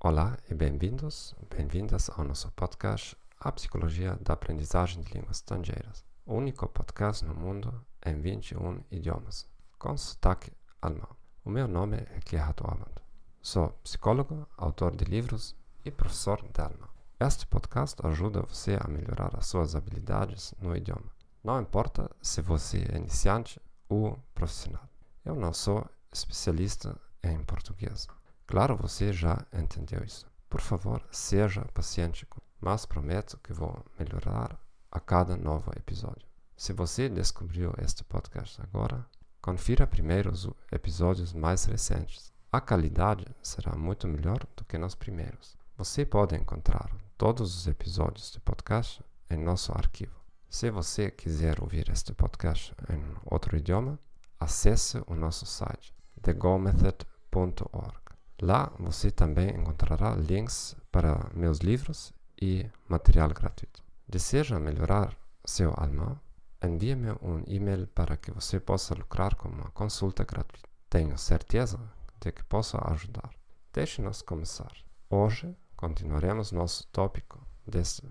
Olá e bem-vindos, bem-vindas ao nosso podcast A Psicologia da Aprendizagem de Línguas Estrangeiras, o único podcast no mundo em 21 idiomas, com sotaque alemão. O meu nome é Gerhard Orland. Sou psicólogo, autor de livros e professor de alemão. Este podcast ajuda você a melhorar as suas habilidades no idioma. Não importa se você é iniciante ou profissional. Eu não sou especialista em português. Claro, você já entendeu isso. Por favor, seja paciente, mas prometo que vou melhorar a cada novo episódio. Se você descobriu este podcast agora, confira primeiro os episódios mais recentes. A qualidade será muito melhor do que nos primeiros. Você pode encontrar todos os episódios do podcast em nosso arquivo. Se você quiser ouvir este podcast em outro idioma, acesse o nosso site thegomethod.org. Lá você também encontrará links para meus livros e material gratuito. Deseja melhorar seu alemão? Envie-me um e-mail para que você possa lucrar com uma consulta gratuita. Tenho certeza de que posso ajudar. Deixe-nos começar. Hoje continuaremos nosso tópico deste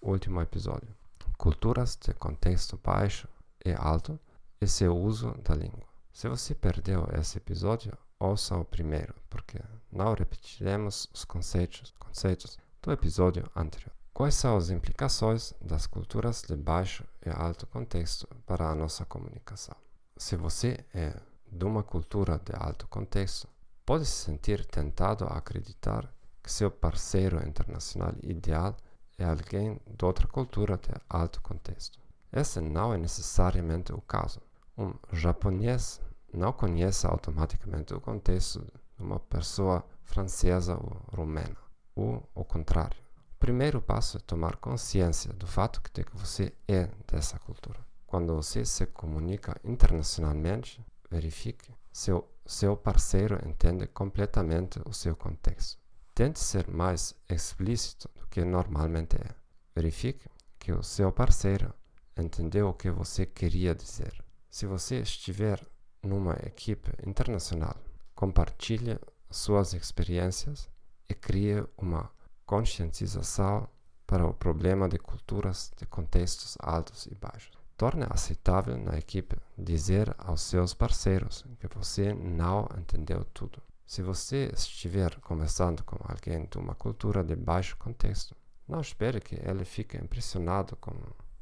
último episódio: culturas de contexto baixo e alto e seu uso da língua. Se você perdeu esse episódio, ouça o primeiro, porque não repetiremos os conceitos, conceitos do episódio anterior. Quais são as implicações das culturas de baixo e alto contexto para a nossa comunicação? Se você é de uma cultura de alto contexto, pode se sentir tentado a acreditar que seu parceiro internacional ideal é alguém de outra cultura de alto contexto. Esse não é necessariamente o caso. Um japonês não conhece automaticamente o contexto de uma pessoa francesa ou romena, ou o contrário. Primeiro passo é tomar consciência do fato de que você é dessa cultura. Quando você se comunica internacionalmente, verifique se o seu parceiro entende completamente o seu contexto. Tente ser mais explícito do que normalmente é. Verifique que o seu parceiro entendeu o que você queria dizer. Se você estiver numa equipe internacional, compartilhe suas experiências e crie uma conscientização para o problema de culturas de contextos altos e baixos. Torne aceitável na equipe dizer aos seus parceiros que você não entendeu tudo. Se você estiver conversando com alguém de uma cultura de baixo contexto, não espere que ele fique impressionado com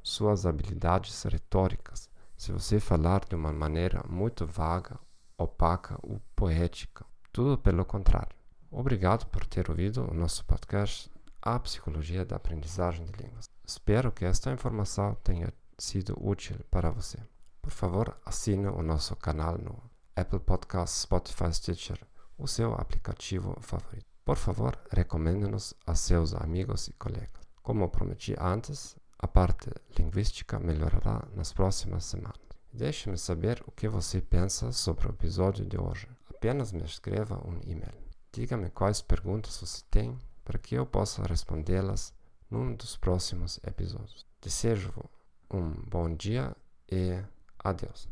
suas habilidades retóricas se você falar de uma maneira muito vaga, opaca ou poética. Tudo pelo contrário. Obrigado por ter ouvido o nosso podcast A Psicologia da Aprendizagem de Línguas. Espero que esta informação tenha sido útil para você. Por favor, assine o nosso canal no Apple Podcasts, Spotify, Stitcher, o seu aplicativo favorito. Por favor, recomende-nos a seus amigos e colegas. Como prometi antes, a parte linguística melhorará nas próximas semanas. Deixe-me saber o que você pensa sobre o episódio de hoje. Apenas me escreva um e-mail. Diga-me quais perguntas você tem para que eu possa respondê-las num dos próximos episódios. Desejo um bom dia e adeus.